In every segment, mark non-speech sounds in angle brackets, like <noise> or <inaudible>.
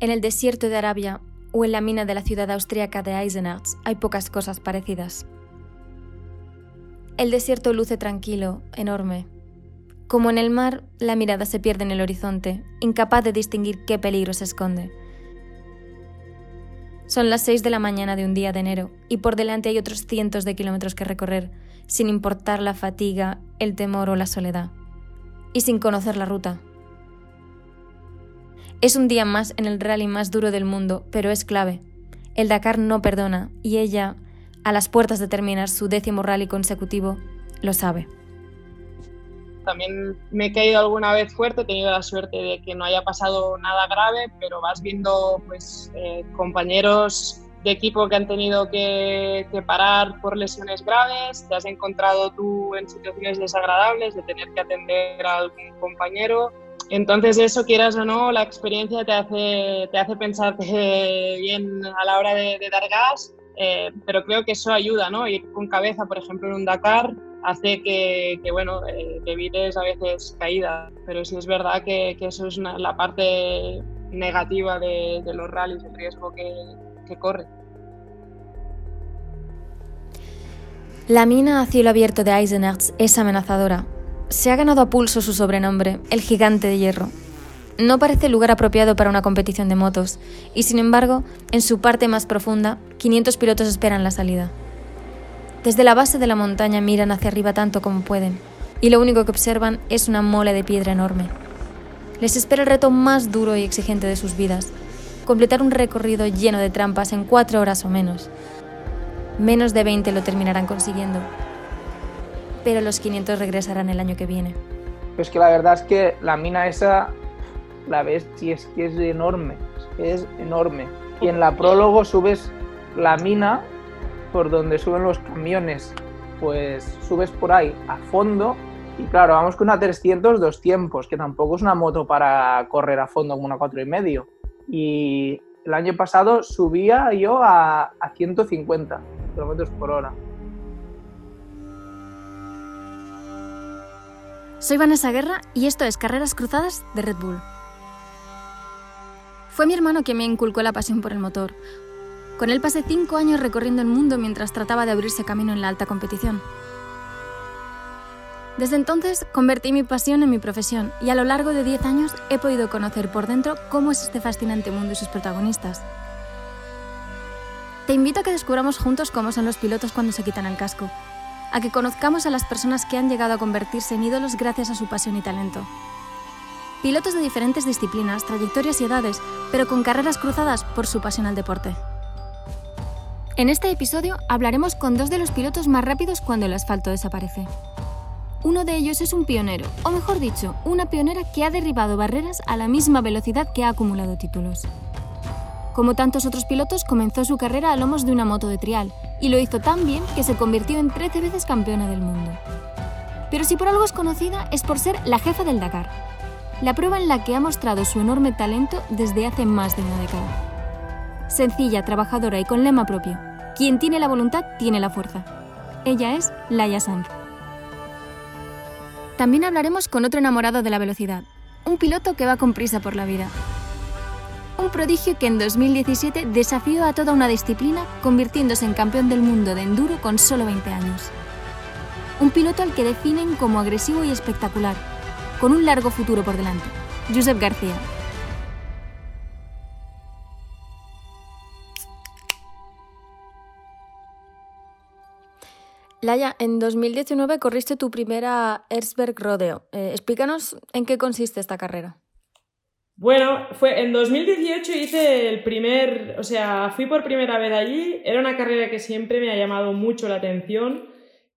En el desierto de Arabia o en la mina de la ciudad austríaca de Eisenach hay pocas cosas parecidas. El desierto luce tranquilo, enorme. Como en el mar, la mirada se pierde en el horizonte, incapaz de distinguir qué peligro se esconde. Son las seis de la mañana de un día de enero y por delante hay otros cientos de kilómetros que recorrer, sin importar la fatiga, el temor o la soledad. Y sin conocer la ruta. Es un día más en el rally más duro del mundo, pero es clave. El Dakar no perdona y ella, a las puertas de terminar su décimo rally consecutivo, lo sabe. También me he caído alguna vez fuerte, he tenido la suerte de que no haya pasado nada grave, pero vas viendo pues, eh, compañeros de equipo que han tenido que, que, parar por lesiones graves, te has encontrado tú en situaciones desagradables de tener que atender a algún compañero. Entonces eso, quieras o no, la experiencia te hace, te hace pensarte bien a la hora de, dar gas eh, pero creo que eso ayuda, ¿no? Ir con cabeza, por ejemplo, en un Dakar hace que, que bueno, eh, evites a veces caídas, pero sí es verdad que, que eso es la parte negativa de, los rallies, el riesgo que, que corre. La mina a cielo abierto de Eisenerz es amenazadora. Se ha ganado a pulso su sobrenombre, el gigante de hierro, no parece lugar apropiado para una competición de motos, y sin embargo, en su parte más profunda, 500 pilotos esperan la salida. Desde la base de la montaña miran hacia arriba tanto como pueden, y lo único que observan es una mole de piedra enorme. Les espera el reto más duro y exigente de sus vidas, completar un recorrido lleno de trampas en cuatro horas o menos. Menos de 20 lo terminarán consiguiendo, pero los 500 regresarán el año que viene. Pues que la verdad es que la mina esa la ves y es que es enorme, es enorme. Y en la prólogo subes la mina por donde suben los camiones, pues subes por ahí a fondo y claro, vamos con una 300 dos tiempos, que tampoco es una moto para correr a fondo como una cuatro y medio. Y el año pasado subía yo a, a 150 kilómetros por hora. Soy Vanessa Guerra y esto es Carreras Cruzadas de Red Bull. Fue mi hermano quien me inculcó la pasión por el motor. Con él pasé cinco años recorriendo el mundo mientras trataba de abrirse camino en la alta competición. Desde entonces convertí mi pasión en mi profesión y a lo largo de 10 años he podido conocer por dentro cómo es este fascinante mundo y sus protagonistas. Te invito a que descubramos juntos cómo son los pilotos cuando se quitan el casco, a que conozcamos a las personas que han llegado a convertirse en ídolos gracias a su pasión y talento, pilotos de diferentes disciplinas, trayectorias y edades, pero con carreras cruzadas por su pasión al deporte. En este episodio hablaremos con dos de los pilotos más rápidos cuando el asfalto desaparece. Uno de ellos es un pionero, o mejor dicho, una pionera que ha derribado barreras a la misma velocidad que ha acumulado títulos. Como tantos otros pilotos, comenzó su carrera a lomos de una moto de trial, y lo hizo tan bien que se convirtió en 13 veces campeona del mundo. Pero si por algo es conocida es por ser la jefa del Dakar, la prueba en la que ha mostrado su enorme talento desde hace más de una década. Sencilla, trabajadora y con lema propio, quien tiene la voluntad tiene la fuerza. Ella es Laia Sanz. También hablaremos con otro enamorado de la velocidad, un piloto que va con prisa por la vida. Un prodigio que en 2017 desafió a toda una disciplina convirtiéndose en campeón del mundo de enduro con solo 20 años. Un piloto al que definen como agresivo y espectacular, con un largo futuro por delante. Josep García. Laia, en 2019 corriste tu primera Erzberg Rodeo. Eh, explícanos en qué consiste esta carrera. Bueno, fue en 2018 hice el primer, o sea, fui por primera vez allí. Era una carrera que siempre me ha llamado mucho la atención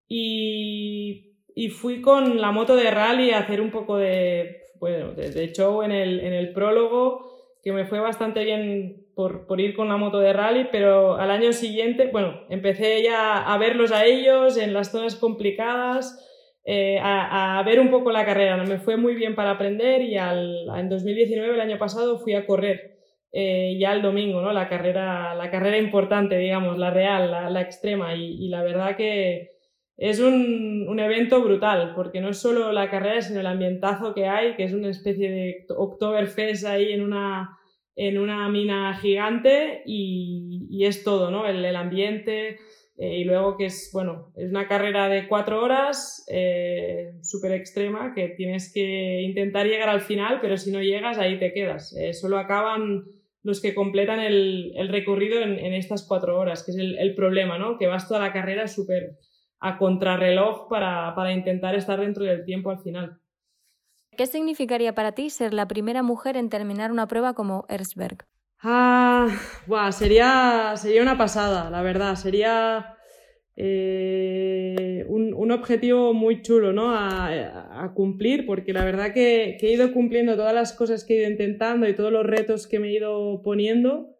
y y fui con la moto de rally a hacer un poco de, bueno, de, show en el, en el, prólogo, que me fue bastante bien por, por, ir con la moto de rally, pero al año siguiente, bueno, empecé ya a verlos a ellos en las zonas complicadas, eh, a, ver un poco la carrera. Me fue muy bien para aprender y al, en 2019, el año pasado, fui a correr. Eh, ya el domingo, ¿no? La carrera, la carrera importante, digamos, la real, la, extrema. Y, y, la verdad que, es un, un, evento brutal, porque no es solo la carrera, sino el ambientazo que hay, que es una especie de Oktoberfest ahí en una, en una mina gigante y, es todo, ¿no? El, ambiente eh, y luego que es, bueno, es una carrera de cuatro horas eh, súper extrema que tienes que intentar llegar al final, pero si no llegas ahí te quedas. Eh, solo acaban los que completan el, recorrido en, estas cuatro horas, que es el, problema, ¿no? Que vas toda la carrera súper a contrarreloj para, para intentar estar dentro del tiempo al final. ¿Qué significaría para ti ser la primera mujer en terminar una prueba como Erzberg? Ah, sería, sería una pasada, la verdad. Sería eh, un, objetivo muy chulo ¿no? a, cumplir, porque la verdad que, he ido cumpliendo todas las cosas que he ido intentando y todos los retos que me he ido poniendo.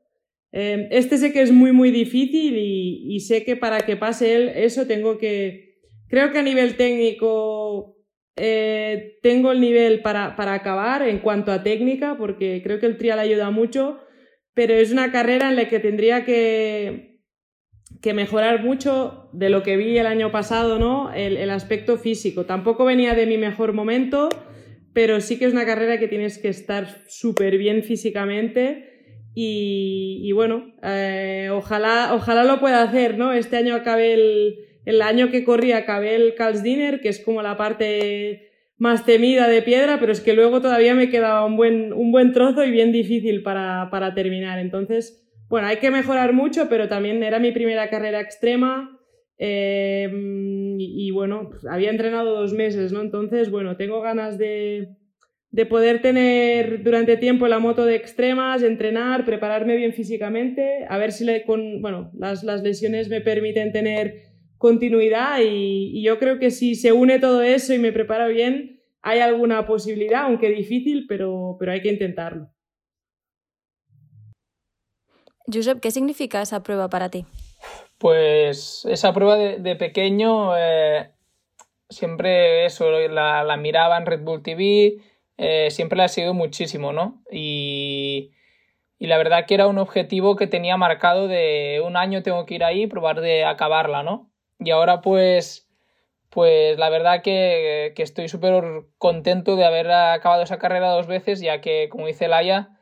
Eh, este sé que es muy, muy difícil y, sé que para que pase él, eso tengo que. Creo que a nivel técnico eh, tengo el nivel para, acabar en cuanto a técnica, porque creo que el trial ayuda mucho, pero es una carrera en la que tendría que, que mejorar mucho de lo que vi el año pasado, ¿no? El, aspecto físico. Tampoco venía de mi mejor momento, pero sí que es una carrera que tienes que estar súper bien físicamente. Y, bueno, eh, ojalá, ojalá lo pueda hacer, ¿no? Este año acabe el, el año que corría acabé el Dinner, que es como la parte más temida de piedra, pero es que luego todavía me quedaba un buen, un buen trozo y bien difícil para, terminar. Entonces, bueno, hay que mejorar mucho, pero también era mi primera carrera extrema. Eh, y, bueno, pues, había entrenado dos meses, ¿no? Entonces, bueno, tengo ganas de, de poder tener durante tiempo la moto de extremas, entrenar, prepararme bien físicamente, a ver si le, con, bueno, las, las lesiones me permiten tener continuidad y, yo creo que si se une todo eso y me preparo bien, hay alguna posibilidad, aunque difícil, pero, pero hay que intentarlo. Josep, ¿qué significa esa prueba para ti? Pues esa prueba de, pequeño, eh, siempre eso, la, miraba en Red Bull TV, eh, siempre la he seguido muchísimo, ¿no? Y, y la verdad que era un objetivo que tenía marcado de un año tengo que ir ahí y probar de acabarla, ¿no? Y ahora pues, pues la verdad que, estoy súper contento de haber acabado esa carrera dos veces, ya que como dice Laia,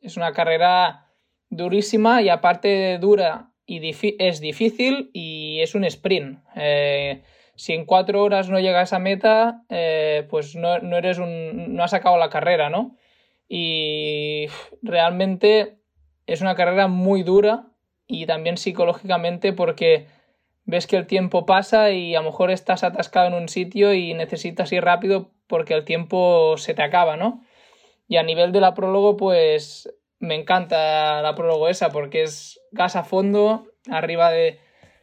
es una carrera durísima y aparte dura y es difícil y es un sprint. Eh, si en cuatro horas no llegas a meta, eh, pues no, no, eres un, no has acabado la carrera, ¿no? Y realmente es una carrera muy dura y también psicológicamente porque ves que el tiempo pasa y a lo mejor estás atascado en un sitio y necesitas ir rápido porque el tiempo se te acaba, ¿no? Y a nivel de la prólogo, pues me encanta la prólogo esa porque es gas a fondo, arriba de,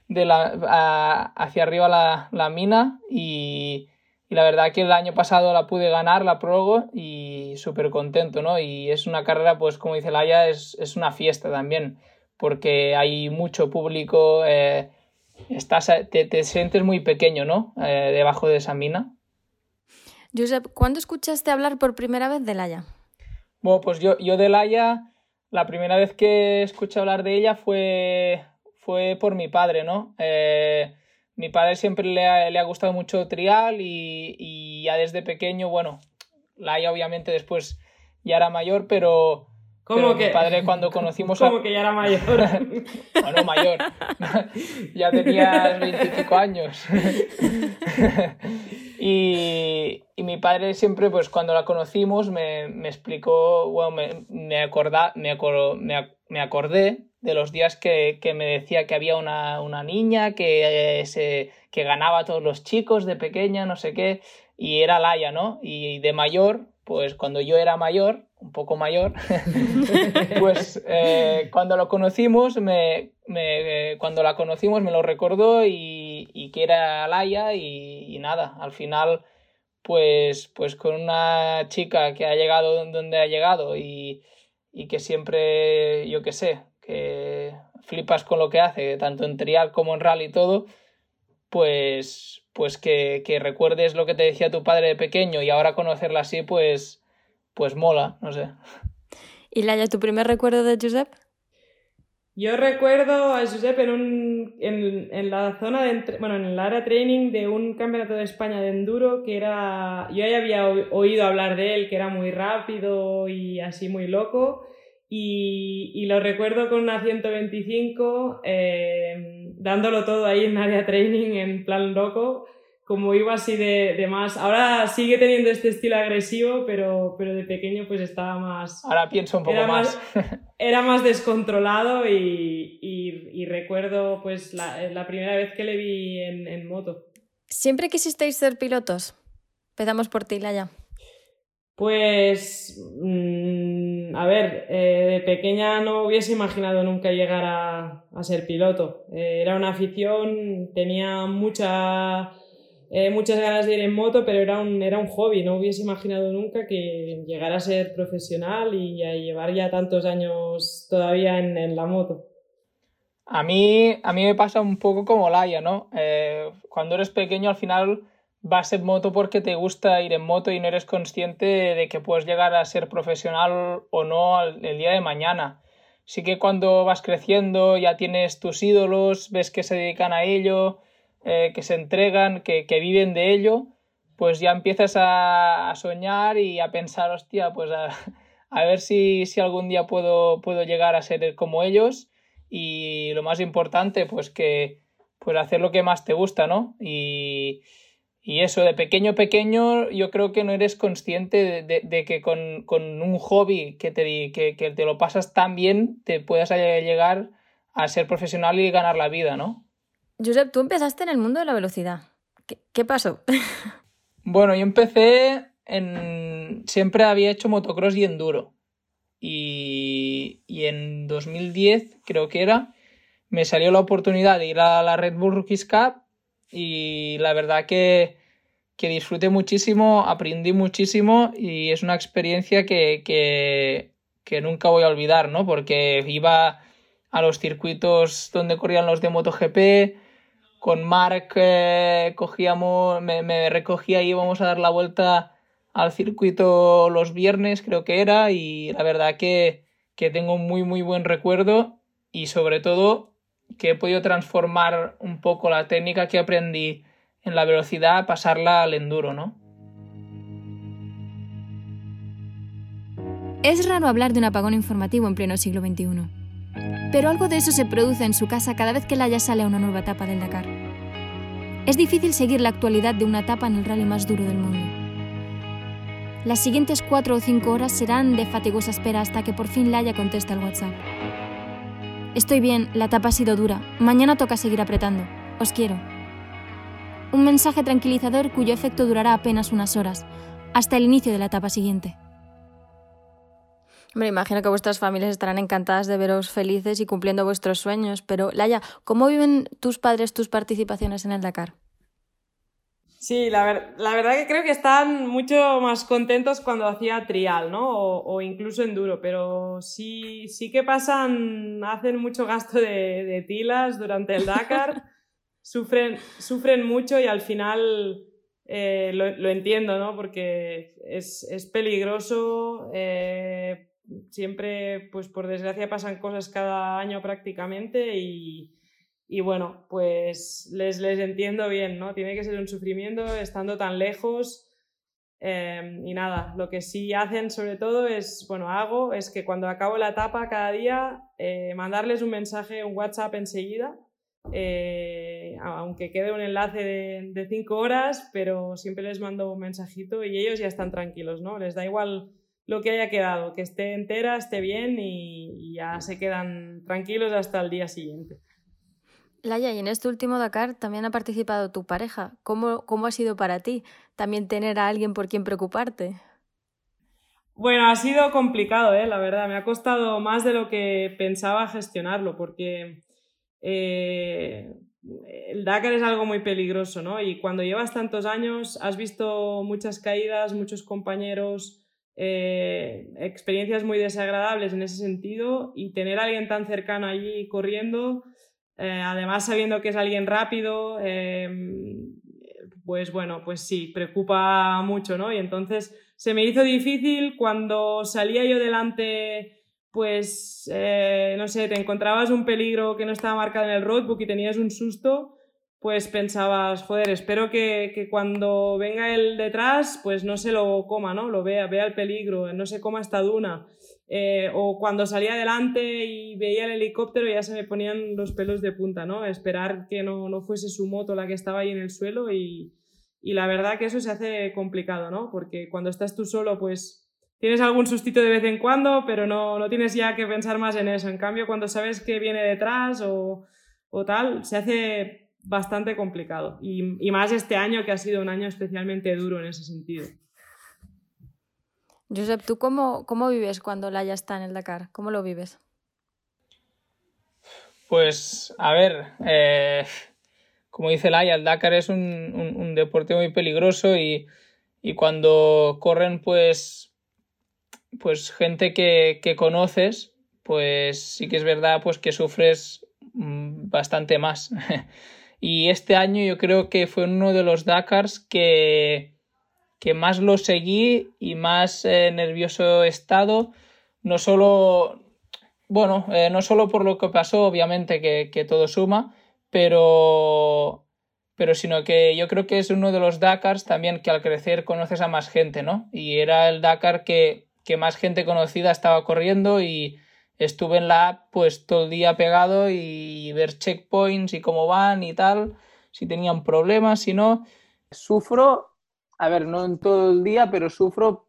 de la, hacia arriba la, la mina y, y, la verdad que el año pasado la pude ganar la prólogo y súper contento, ¿no? Y es una carrera, pues como dice Laia, es, es una fiesta también porque hay mucho público. Eh, estás, te, sientes muy pequeño, ¿no? Eh, debajo de esa mina. Josep, ¿cuándo escuchaste hablar por primera vez de Laia? Bueno, pues yo, yo de Laia, la primera vez que escuché hablar de ella fue, fue por mi padre, ¿no? Eh, mi padre siempre le ha, le ha gustado mucho trial y, y, ya desde pequeño, bueno, Laia obviamente después ya era mayor, pero ¿Cómo que? Mi padre cuando conocimos ¿Cómo que ya era mayor? <laughs> bueno, mayor. <laughs> ya tenía veinticinco años. <laughs> y, y, mi padre siempre, pues cuando la conocimos, me, me explicó, bueno, me, me, acorda, me, me, acordé de los días que, que me decía que había una, una niña que, eh, se, que ganaba a todos los chicos de pequeña, no sé qué, y era Laia, ¿no? Y de mayor, pues cuando yo era mayor, un poco mayor, <laughs> pues eh, cuando lo conocimos, me, me, cuando la conocimos me lo recordó y, y que era Laia y, y, nada, al final pues, pues con una chica que ha llegado donde ha llegado y, y que siempre, yo qué sé, que flipas con lo que hace, tanto en trial como en rally y todo, pues, pues que, que recuerdes lo que te decía tu padre de pequeño y ahora conocerla así, pues pues mola, no sé. ¿Y Laia, tu primer recuerdo de Josep? Yo recuerdo a Josep en, un, en, en la zona de, bueno, en el área training de un campeonato de España de enduro que era, yo ya había oído hablar de él, que era muy rápido y así muy loco. y, lo recuerdo con una 125, eh, dándolo todo ahí en área training en plan loco, como iba así de, de, más. Ahora sigue teniendo este estilo agresivo, pero, pero de pequeño pues estaba más... Ahora pienso un poco era más. <laughs> Era más descontrolado y, y, recuerdo pues la, la, primera vez que le vi en, en moto. ¿Siempre quisisteis ser pilotos? Empezamos por ti, Laya. Pues, mm, a ver, eh, de pequeña no hubiese imaginado nunca llegar a, a ser piloto. Eh, era una afición, tenía mucha, eh, muchas ganas de ir en moto, pero era un, era un hobby. No hubiese imaginado nunca que llegara a ser profesional y a llevar ya tantos años todavía en, en la moto. A mí, a mí me pasa un poco como Laia, ¿no? cuando eres pequeño al final vas en moto porque te gusta ir en moto y no eres consciente de que puedes llegar a ser profesional o no el día de mañana. Sí que cuando vas creciendo ya tienes tus ídolos, ves que se dedican a ello, eh, que se entregan, que, viven de ello, pues ya empiezas a, soñar y a pensar, hostia, pues a, a ver si, si, algún día puedo, puedo llegar a ser como ellos y lo más importante, pues que pues hacer lo que más te gusta, ¿no? Y, y eso, de pequeño pequeño, yo creo que no eres consciente de, que con, un hobby que te, que, que, te lo pasas tan bien, te puedas llegar a ser profesional y ganar la vida, ¿no? Josep, tú empezaste en el mundo de la velocidad. ¿Qué, pasó? <laughs> bueno, yo empecé en... Siempre había hecho motocross y enduro. Y, y en 2010, creo que era, me salió la oportunidad de ir a la Red Bull Rookies Cup y la verdad que, que disfruté muchísimo, aprendí muchísimo y es una experiencia que, que, que, nunca voy a olvidar, ¿no? Porque iba a los circuitos donde corrían los de MotoGP, con Mark eh, cogíamos, me, me recogía y íbamos a dar la vuelta al circuito los viernes, creo que era, y la verdad que, que tengo muy, muy buen recuerdo y sobre todo que he podido transformar un poco la técnica que aprendí en la velocidad, pasarla al enduro, ¿no? Es raro hablar de un apagón informativo en pleno siglo XXI, pero algo de eso se produce en su casa cada vez que Laia sale a una nueva etapa del Dakar. Es difícil seguir la actualidad de una etapa en el rally más duro del mundo. Las siguientes cuatro o cinco horas serán de fatigosa espera hasta que por fin Laia contesta el WhatsApp. Estoy bien, la etapa ha sido dura. Mañana toca seguir apretando. Os quiero. Un mensaje tranquilizador cuyo efecto durará apenas unas horas, hasta el inicio de la etapa siguiente. Me imagino que vuestras familias estarán encantadas de veros felices y cumpliendo vuestros sueños, pero Laia, ¿cómo viven tus padres tus participaciones en el Dakar? Sí, la, verdad que creo que están mucho más contentos cuando hacía trial, ¿no? O, incluso enduro, pero sí, sí que pasan, hacen mucho gasto de, tilas durante el Dakar, <laughs> sufren, sufren mucho y al final eh, lo, entiendo, ¿no? Porque es, peligroso, eh, siempre, pues por desgracia pasan cosas cada año prácticamente y y bueno, pues les, les entiendo bien, ¿no? Tiene que ser un sufrimiento estando tan lejos. Em, y nada, lo que sí hacen sobre todo es, bueno, hago, es que cuando acabo la etapa cada día, eh, mandarles un mensaje, un WhatsApp enseguida, eh, aunque quede un enlace de, cinco horas, pero siempre les mando un mensajito y ellos ya están tranquilos, ¿no? Les da igual lo que haya quedado, que esté entera, esté bien y ya se quedan tranquilos hasta el día siguiente. Laya, y en este último Dakar también ha participado tu pareja. ¿Cómo, ¿Cómo ha sido para ti también tener a alguien por quien preocuparte? Bueno, ha sido complicado, ¿eh? la verdad. Me ha costado más de lo que pensaba gestionarlo, porque eh, el Dakar es algo muy peligroso, ¿no? Y cuando llevas tantos años, has visto muchas caídas, muchos compañeros, eh, experiencias muy desagradables en ese sentido, y tener a alguien tan cercano allí corriendo eh, además, sabiendo que es alguien rápido, em, pues bueno, pues sí, preocupa mucho, ¿no? Y entonces se me hizo difícil cuando salía yo delante, pues, eh, no sé, te encontrabas un peligro que no estaba marcado en el roadbook y tenías un susto, pues pensabas, joder, espero que, que cuando venga el detrás, pues no se lo coma, ¿no? Lo vea, vea el peligro, no se coma esta duna. eh, o cuando salía adelante y veía el helicóptero ya se me ponían los pelos de punta, ¿no? Esperar que no, no fuese su moto la que estaba ahí en el suelo y, y la verdad que eso se hace complicado, ¿no? Porque cuando estás tú solo, pues tienes algún sustito de vez en cuando, pero no, no tienes ya que pensar más en eso. En cambio, cuando sabes que viene detrás o, o tal, se hace bastante complicado. Y, y, más este año, que ha sido un año especialmente duro en ese sentido. Josep, ¿tú cómo, cómo vives cuando Laia está en el Dakar? ¿Cómo lo vives? Pues, a ver, eh, como dice Laia, el Dakar es un, deporte muy peligroso y, cuando corren, pues, pues gente que, conoces, pues sí que es verdad pues que sufres mm, bastante más. <laughs> y este año yo creo que fue uno de los Dakars que, que más lo seguí y más eh, nervioso estado, no solo, bueno, eh, no solo por lo que pasó, obviamente que, que todo suma, pero, pero sino que yo creo que es uno de los Dakars también que al crecer conoces a más gente, ¿no? Y era el Dakar que, que más gente conocida estaba corriendo y estuve en la app pues todo el día pegado y ver checkpoints y cómo van y tal, si tenían problemas, si no. Sufro, a ver, no en todo el día, pero sufro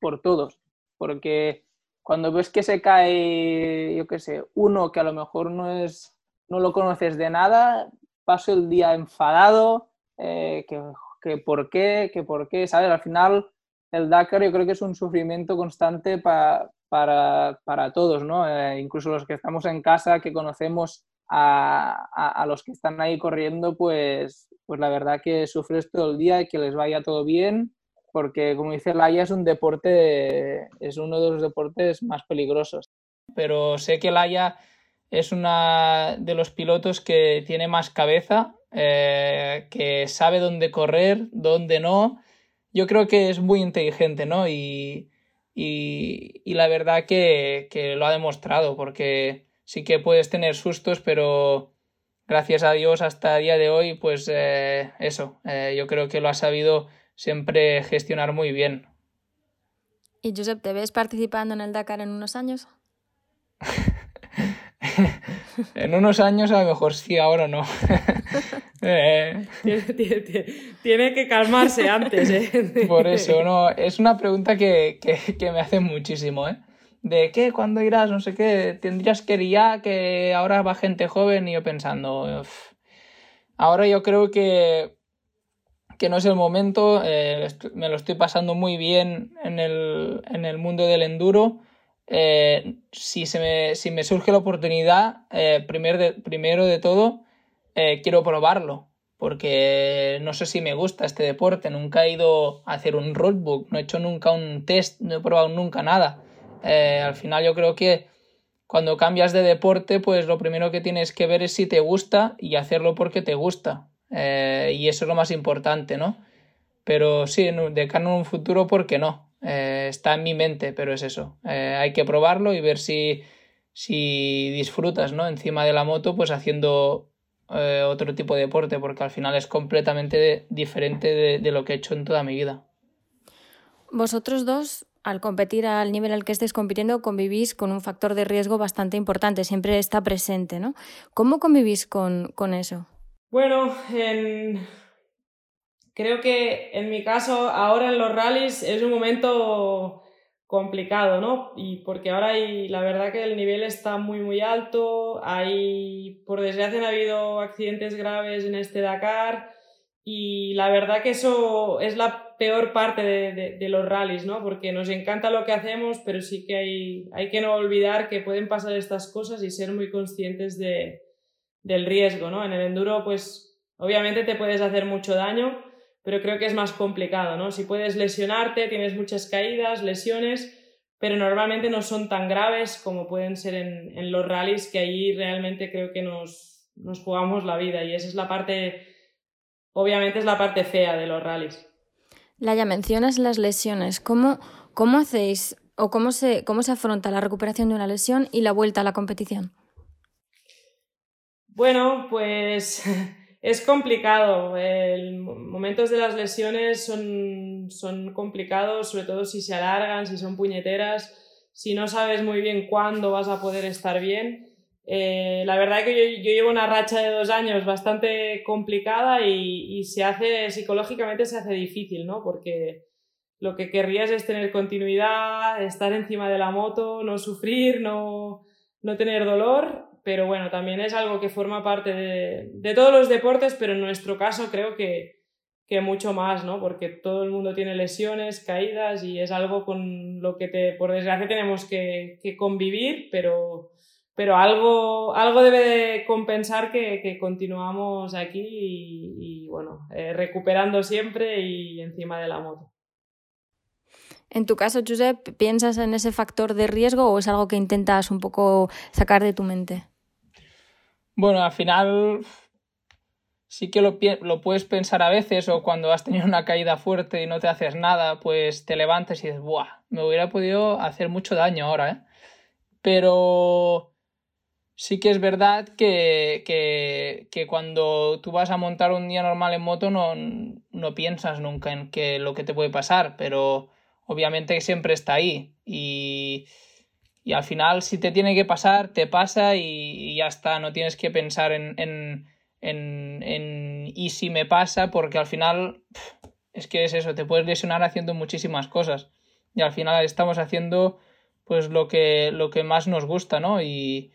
por todos, porque cuando ves que se cae, yo qué sé, uno que a lo mejor no es no lo conoces de nada, paso el día enfadado, eh, que, por qué, que por qué, ¿sabes? Al final el Dakar yo creo que es un sufrimiento constante para, para, todos, ¿no? Eh, incluso los que estamos en casa, que conocemos a, los que están ahí corriendo, pues, pues la verdad que sufres todo el día y que les vaya todo bien, porque como dice Laia, es un deporte, es uno de los deportes más peligrosos. Pero sé que Laia es una de los pilotos que tiene más cabeza, eh, que sabe dónde correr, dónde no. Yo creo que es muy inteligente, ¿no? Y, y, la verdad que, lo ha demostrado, porque sí que puedes tener sustos, pero gracias a Dios hasta el día de hoy, pues eh, eso, eh, yo creo que lo ha sabido siempre gestionar muy bien. ¿Y Josep, te ves participando en el Dakar en unos años? <laughs> en unos años a lo mejor sí, ahora no. <laughs> Eh. tiene, que calmarse antes. ¿eh? Por eso, no. Es una pregunta que, me hace muchísimo, ¿eh? De qué, cuándo irás, no sé qué, tendrías que ir ya, que ahora va gente joven y yo pensando, ahora yo creo que, que no es el momento, eh, me lo estoy pasando muy bien en el, en el mundo del enduro eh, si, se me, si me surge la oportunidad, eh, de, primero de todo, eh, quiero probarlo, porque no sé si me gusta este deporte, nunca he ido a hacer un roadbook, no he hecho nunca un test, no he probado nunca nada. al final yo creo que cuando cambias de deporte, pues lo primero que tienes que ver es si te gusta y hacerlo porque te gusta. y eso es lo más importante, ¿no? Pero sí, de cara en un futuro, ¿por qué no? Eh, está en mi mente, pero es eso. Eh, hay que probarlo y ver si, si disfrutas, ¿no? Encima de la moto, pues haciendo eh, otro tipo de deporte, porque al final es completamente diferente de, de, lo que he hecho en toda mi vida. Vosotros dos, al competir al nivel al que estéis compitiendo, convivís con un factor de riesgo bastante importante, siempre está presente, ¿no? ¿Cómo convivís con, con eso? Bueno, en Creo que en mi caso, ahora en los rallies es un momento complicado, ¿no? Y porque ahora hay, la verdad que el nivel está muy, muy alto, hay, por desgracia, han habido accidentes graves en este Dakar y la verdad que eso es la peor parte de, de, los rallies, ¿no? Porque nos encanta lo que hacemos, pero sí que hay, hay que no olvidar que pueden pasar estas cosas y ser muy conscientes de, del riesgo, ¿no? En el enduro, pues, obviamente te puedes hacer mucho daño, pero creo que es más complicado, ¿no? Si puedes lesionarte, tienes muchas caídas, lesiones, pero normalmente no son tan graves como pueden ser en, los rallies, que ahí realmente creo que nos, nos jugamos la vida y esa es la parte, obviamente es la parte fea de los rallies. Laia, mencionas las lesiones. ¿Cómo, cómo hacéis o cómo se, cómo se afronta la recuperación de una lesión y la vuelta a la competición? Bueno, pues <laughs> es complicado. El, momentos de las lesiones son, son complicados, sobre todo si se alargan, si son puñeteras. si no sabes muy bien cuándo vas a poder estar bien. Eh, la verdad que yo, yo, llevo una racha de dos años bastante complicada y, y, se hace, psicológicamente se hace difícil, ¿no? Porque lo que querrías es tener continuidad, estar encima de la moto, no sufrir, no, no tener dolor, pero bueno, también es algo que forma parte de, todos los deportes, pero en nuestro caso creo que, que mucho más, ¿no? Porque todo el mundo tiene lesiones, caídas y es algo con lo que por desgracia tenemos que, convivir, pero, pero algo, algo debe de compensar que, continuamos aquí y, y bueno, eh, recuperando siempre y encima de la moto. En tu caso, Josep, ¿piensas en ese factor de riesgo o es algo que intentas un poco sacar de tu mente? Bueno, al final sí que lo, lo, puedes pensar a veces o cuando has tenido una caída fuerte y no te haces nada, pues te levantas y dices, ¡buah! Me hubiera podido hacer mucho daño ahora, ¿eh? Pero sí que es verdad que, que, que cuando tú vas a montar un día normal en moto no, no piensas nunca en que lo que te puede pasar, pero obviamente siempre está ahí y, y al final si te tiene que pasar, te pasa y, y ya está, no tienes que pensar en, en en, en y si me pasa, porque al final es que es eso, te puedes lesionar haciendo muchísimas cosas y al final estamos haciendo pues lo que, lo que más nos gusta, ¿no? Y,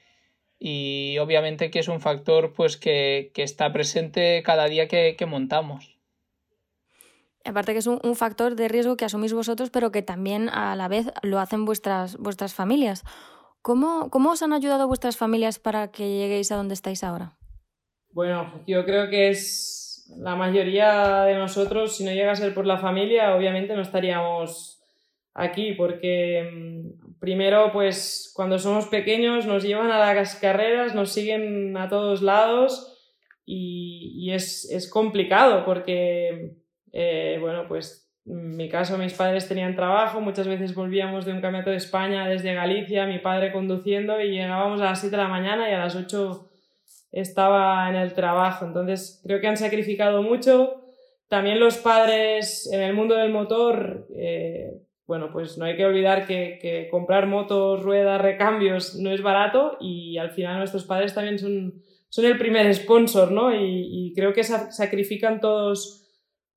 y obviamente que es un factor pues que, que está presente cada día que, que montamos. Aparte que es un, factor de riesgo que asumís vosotros, pero que también a la vez lo hacen vuestras, vuestras familias. ¿Cómo, ¿Cómo os han ayudado vuestras familias para que lleguéis a donde estáis ahora? Bueno, yo creo que es la mayoría de nosotros, si no llega a ser por la familia, obviamente no estaríamos aquí, porque mm, primero, pues cuando somos pequeños nos llevan a las carreras, nos siguen a todos lados y, y es, es, complicado porque, eh, bueno, pues en mi caso mis padres tenían trabajo, muchas veces volvíamos de un campeonato de España desde Galicia, mi padre conduciendo y llegábamos a las 7 de la mañana y a las 8 estaba en el trabajo. Entonces, creo que han sacrificado mucho. También los padres en el mundo del motor, eh, bueno, pues no hay que olvidar que, que, comprar motos, ruedas, recambios no es barato y al final nuestros padres también son, son el primer sponsor, ¿no? Y, y creo que sacrifican todos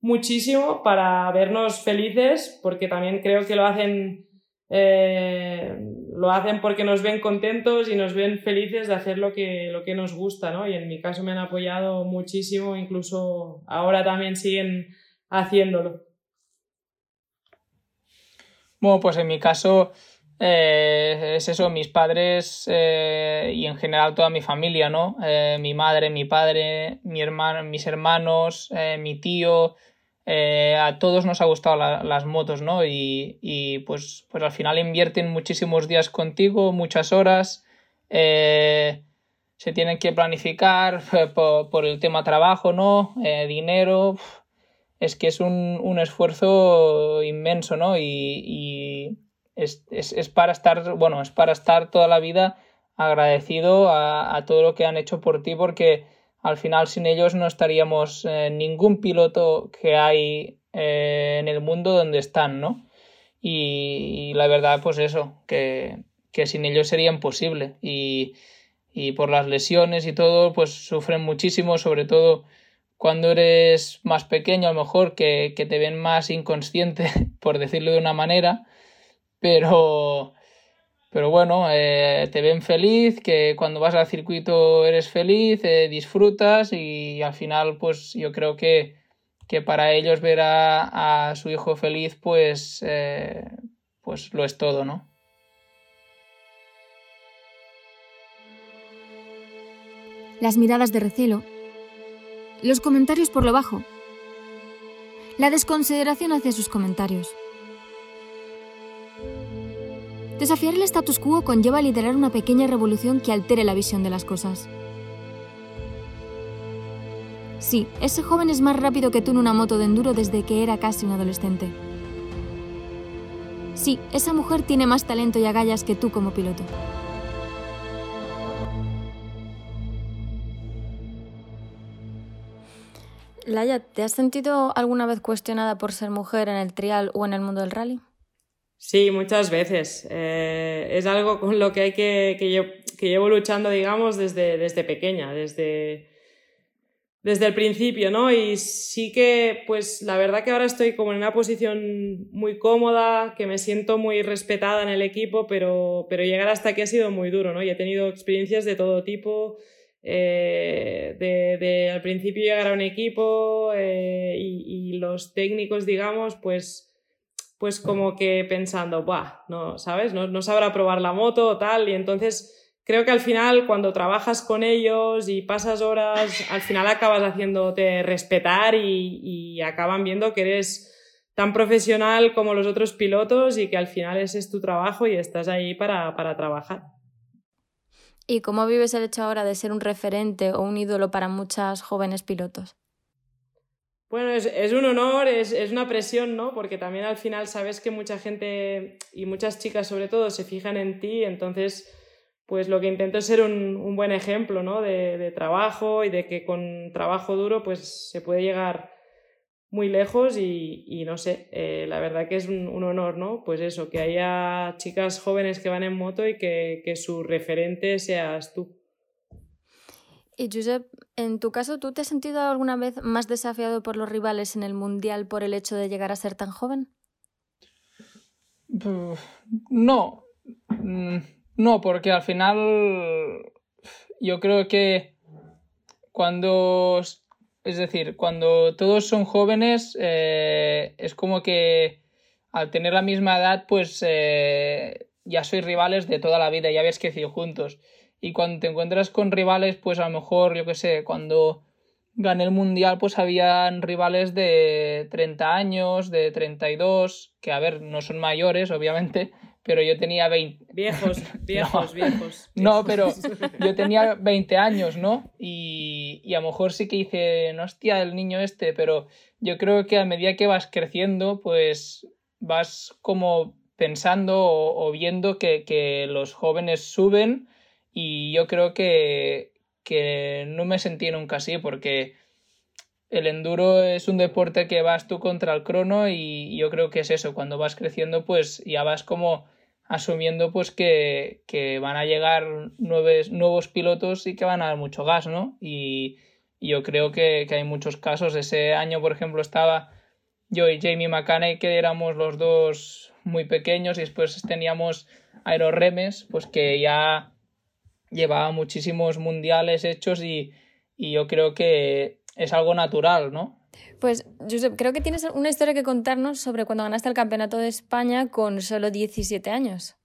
muchísimo para vernos felices, porque también creo que lo hacen eh, lo hacen porque nos ven contentos y nos ven felices de hacer lo que, lo que nos gusta, ¿no? Y en mi caso me han apoyado muchísimo, incluso ahora también siguen haciéndolo. Bueno, pues en mi caso eh, es eso, mis padres eh, y en general toda mi familia, ¿no? Mi madre, mi padre, mi hermano, mis hermanos, mi tío, eh, a todos nos ha gustado la, las motos, ¿no? Y, y, pues, pues al final invierten muchísimos días contigo, muchas horas, eh, se tienen que planificar <laughs> por, por el tema trabajo, ¿no? Eh, dinero, es que es un, un esfuerzo inmenso, ¿no? Y, y es, es, es, para estar, bueno, es para estar toda la vida agradecido a, a todo lo que han hecho por ti porque al final sin ellos no estaríamos eh, ningún piloto que hay eh, en el mundo donde están, ¿no? Y, y, la verdad, pues eso, que, que sin ellos sería imposible. Y, y, por las lesiones y todo, pues sufren muchísimo, sobre todo cuando eres más pequeño, a lo mejor, que, que te ven más inconsciente, <laughs> por decirlo de una manera, pero pero bueno, eh, te ven feliz, que cuando vas al circuito eres feliz, eh, disfrutas y al final pues yo creo que, que para ellos ver a, su hijo feliz pues, eh, pues lo es todo, ¿no? Las miradas de recelo, los comentarios por lo bajo, la desconsideración hacia sus comentarios. Desafiar el status quo conlleva liderar una pequeña revolución que altere la visión de las cosas. Sí, ese joven es más rápido que tú en una moto de enduro desde que era casi un adolescente. Sí, esa mujer tiene más talento y agallas que tú como piloto. Laia, ¿te has sentido alguna vez cuestionada por ser mujer en el trial o en el mundo del rally? Sí, muchas veces. Eh, es algo con lo que hay que, que, yo, que llevo luchando, digamos, desde, desde pequeña, desde, desde el principio, ¿no? Y sí que, pues la verdad que ahora estoy como en una posición muy cómoda, que me siento muy respetada en el equipo, pero, pero llegar hasta aquí ha sido muy duro, ¿no? Y he tenido experiencias de todo tipo, eh, de, de, al principio llegar a un equipo eh, y, y, los técnicos, digamos, pues, pues como que pensando, Buah, no, ¿sabes? No, sabrá probar la moto o tal, y entonces creo que al final cuando trabajas con ellos y pasas horas, al final acabas haciéndote respetar y, y, acaban viendo que eres tan profesional como los otros pilotos y que al final ese es tu trabajo y estás ahí para, para trabajar. ¿Y cómo vives el hecho ahora de ser un referente o un ídolo para muchas jóvenes pilotos? Bueno, es, es un honor, es, es, una presión, ¿no? Porque también al final sabes que mucha gente y muchas chicas sobre todo se fijan en ti, entonces pues lo que intento es ser un, un buen ejemplo ¿no? de, de, trabajo y de que con trabajo duro pues se puede llegar muy lejos y, y no sé, eh, la verdad que es un, un, honor, ¿no? Pues eso, que haya chicas jóvenes que van en moto y que, que su referente seas tú. Y Josep, en tu caso, ¿tú te has sentido alguna vez más desafiado por los rivales en el Mundial por el hecho de llegar a ser tan joven? No. Mm, no, porque al final yo creo que cuando, es decir, cuando todos son jóvenes, eh, es como que al tener la misma edad, pues eh, ya sois rivales de toda la vida, ya habéis crecido juntos. Y cuando te encuentras con rivales, pues a lo mejor, yo qué sé, cuando gané el mundial, pues habían rivales de 30 años, de 32, que a ver, no son mayores, obviamente, <laughs> pero yo tenía 20. Viejos, <laughs> viejos, no, viejos. <laughs> No, pero yo tenía 20 años, ¿no? Y, y, a lo mejor sí que hice, no hostia, el niño este, pero yo creo que a medida que vas creciendo, pues vas como pensando o, o viendo que, que, los jóvenes suben y yo creo que, que no me sentí nunca así porque el enduro es un deporte que vas tú contra el crono y yo creo que es eso, cuando vas creciendo pues ya vas como asumiendo pues que, que van a llegar nuevos pilotos y que van a dar mucho gas, ¿no? Y, yo creo que, que, hay muchos casos. Ese año, por ejemplo, estaba yo y Jamie McCanney, que éramos los dos muy pequeños, y después teníamos Aero Remes, pues que ya llevaba muchísimos mundiales hechos y, y yo creo que es algo natural, ¿no? Pues, Josep, creo que tienes una historia que contarnos sobre cuando ganaste el Campeonato de España con solo 17 años.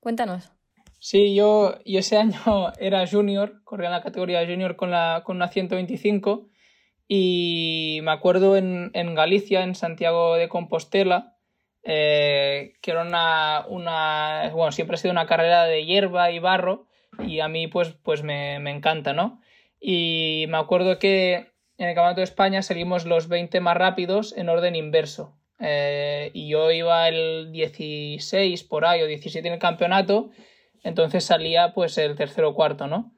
Cuéntanos. Sí, yo, yo ese año <laughs> era junior, corría en la categoría junior con, la, con una 125 y me acuerdo en, en Galicia, en Santiago de Compostela, eh, que era una, una, bueno, siempre ha sido una carrera de hierba y barro y a mí pues, pues me, me encanta, ¿no? Y me acuerdo que en el Campeonato de España salimos los 20 más rápidos en orden inverso. Eh, y yo iba el 16 por ahí o 17 en el campeonato, entonces salía pues el tercero o cuarto, ¿no?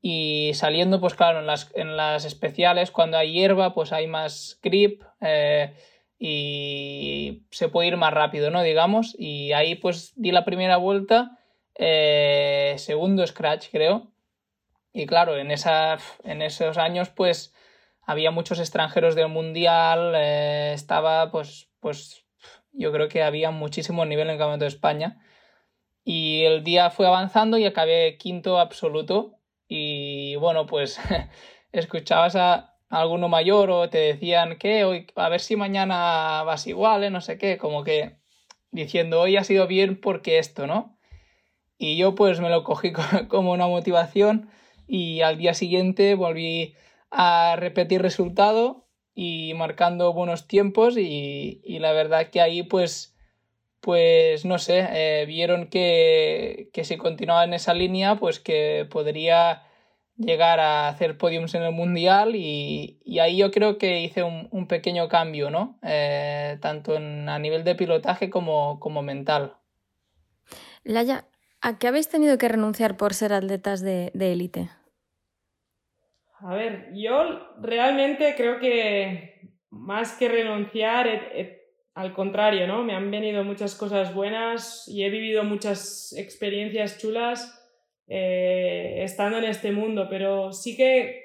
Y saliendo, pues claro, en las, en las especiales, cuando hay hierba, pues hay más grip eh, y se puede ir más rápido, ¿no? Digamos, y ahí pues di la primera vuelta, eh, segundo scratch, creo. Y claro, en, esa, en esos años, pues había muchos extranjeros del mundial, eh, estaba pues, pues yo creo que había muchísimo nivel en el Campeonato de España. Y el día fue avanzando y acabé quinto absoluto. Y bueno, pues <laughs> escuchabas a alguno mayor o te decían que hoy a ver si mañana vas igual, ¿eh? no sé qué, como que diciendo hoy ha sido bien porque esto, ¿no? Y yo pues me lo cogí <laughs> como una motivación y al día siguiente volví a repetir resultado y marcando buenos tiempos y, y la verdad que ahí pues pues no sé, eh, vieron que, que, si continuaba en esa línea pues que podría llegar a hacer podiums en el mundial y, y ahí yo creo que hice un, un pequeño cambio, ¿no? Eh, tanto en, a nivel de pilotaje como, como mental. Laya, ¿a qué habéis tenido que renunciar por ser atletas de élite? A ver, yo realmente creo que más que renunciar he, he, al contrario, ¿no? Me han venido muchas cosas buenas y he vivido muchas experiencias chulas eh, estando en este mundo, pero sí que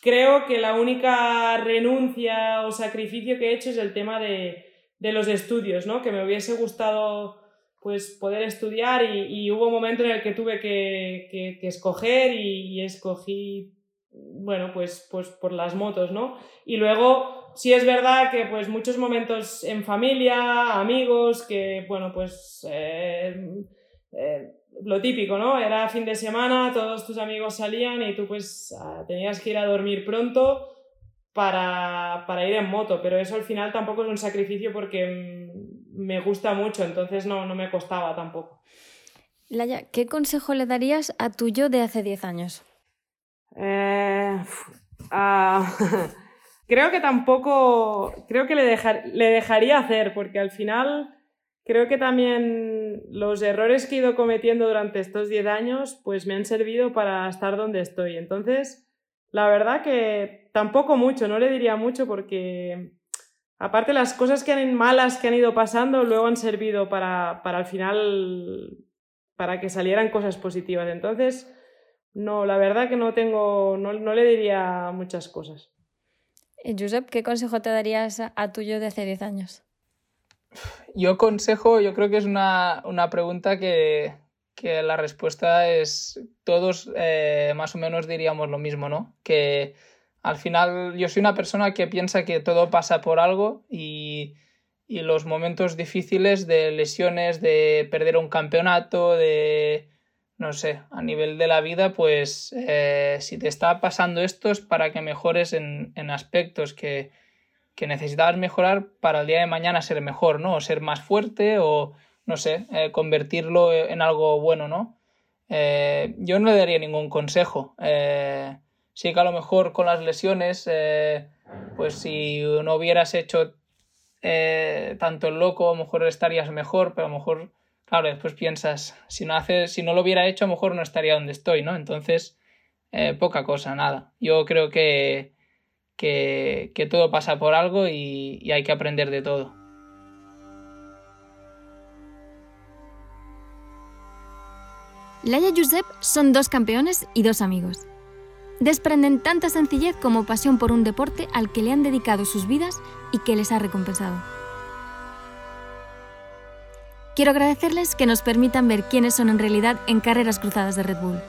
creo que la única renuncia o sacrificio que he hecho es el tema de, los estudios, ¿no? Que me hubiese gustado pues poder estudiar y, hubo un momento en el que tuve que, escoger y, escogí, bueno, pues, pues por las motos, ¿no? Y luego sí es verdad que pues muchos momentos en familia, amigos, que bueno, pues eh, eh, lo típico, ¿no? Era fin de semana, todos tus amigos salían y tú pues ah, tenías que ir a dormir pronto para, para, ir en moto, pero eso al final tampoco es un sacrificio porque mm, me gusta mucho, entonces no, no me costaba tampoco. Laya, ¿qué consejo le darías a tu yo de hace 10 años? Eh, <laughs> creo que tampoco, creo que le, dejar, le dejaría hacer, porque al final creo que también los errores que he ido cometiendo durante estos 10 años pues me han servido para estar donde estoy. Entonces, la verdad que tampoco mucho, no le diría mucho porque aparte las cosas que han malas que han ido pasando luego han servido para, para al final para que salieran cosas positivas. Entonces, no, la verdad que no tengo, no, no le diría muchas cosas. Eh, Josep, ¿qué consejo te darías a tuyo de hace 10 años? Yo consejo, yo creo que es una, pregunta que, la respuesta es todos eh, más o menos diríamos lo mismo, ¿no? Que al final yo soy una persona que piensa que todo pasa por algo y, y los momentos difíciles de lesiones, de perder un campeonato, de, no sé, a nivel de la vida, pues eh, si te está pasando esto es para que mejores en, en aspectos que, que necesitabas mejorar para el día de mañana ser mejor, ¿no? O ser más fuerte o, no sé, eh, convertirlo en algo bueno, ¿no? Eh, yo no le daría ningún consejo. Sí que a lo mejor con las lesiones, pues si no hubieras hecho tanto el loco, a lo mejor estarías mejor, pero a lo mejor, claro, después piensas, si no, si no lo hubiera hecho, a lo mejor no estaría donde estoy, ¿no? Entonces, poca cosa, nada. Yo creo que que, todo pasa por algo y, hay que aprender de todo. Laia y Josep son dos campeones y dos amigos. Desprenden tanta sencillez como pasión por un deporte al que le han dedicado sus vidas y que les ha recompensado. Quiero agradecerles que nos permitan ver quiénes son en realidad en carreras cruzadas de Red Bull.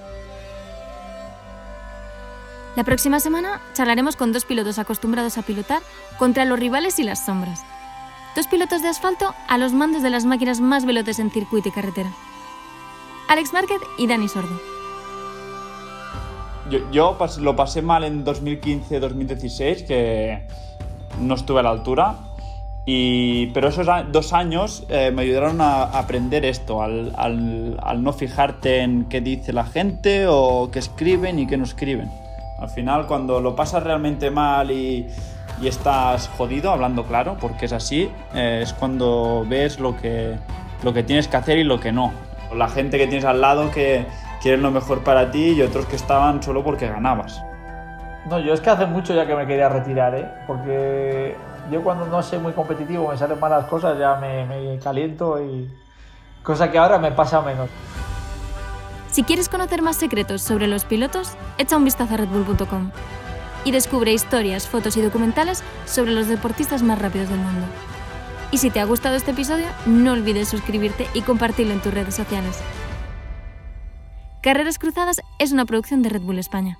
La próxima semana charlaremos con dos pilotos acostumbrados a pilotar contra los rivales y las sombras. Dos pilotos de asfalto a los mandos de las máquinas más veloces en circuito y carretera. Alex Márquez y Dani Sordo. Yo, lo pasé mal en 2015-2016, que no estuve a la altura. Y, pero esos dos años eh, me ayudaron a aprender esto, al, al no fijarte en qué dice la gente o qué escriben y qué no escriben. Al final, cuando lo pasas realmente mal y, estás jodido, hablando claro, porque es así, eh, es cuando ves lo que, lo que tienes que hacer y lo que no. La gente que tienes al lado que quieren lo mejor para ti y otros que estaban solo porque ganabas. No, yo es que hace mucho ya que me quería retirar, ¿eh? porque yo cuando no soy muy competitivo, me salen malas cosas, ya me, me caliento y cosa que ahora me pasa menos. Si quieres conocer más secretos sobre los pilotos, echa un vistazo a redbull.com y descubre historias, fotos y documentales sobre los deportistas más rápidos del mundo. Y si te ha gustado este episodio, no olvides suscribirte y compartirlo en tus redes sociales. Carreras Cruzadas es una producción de Red Bull España.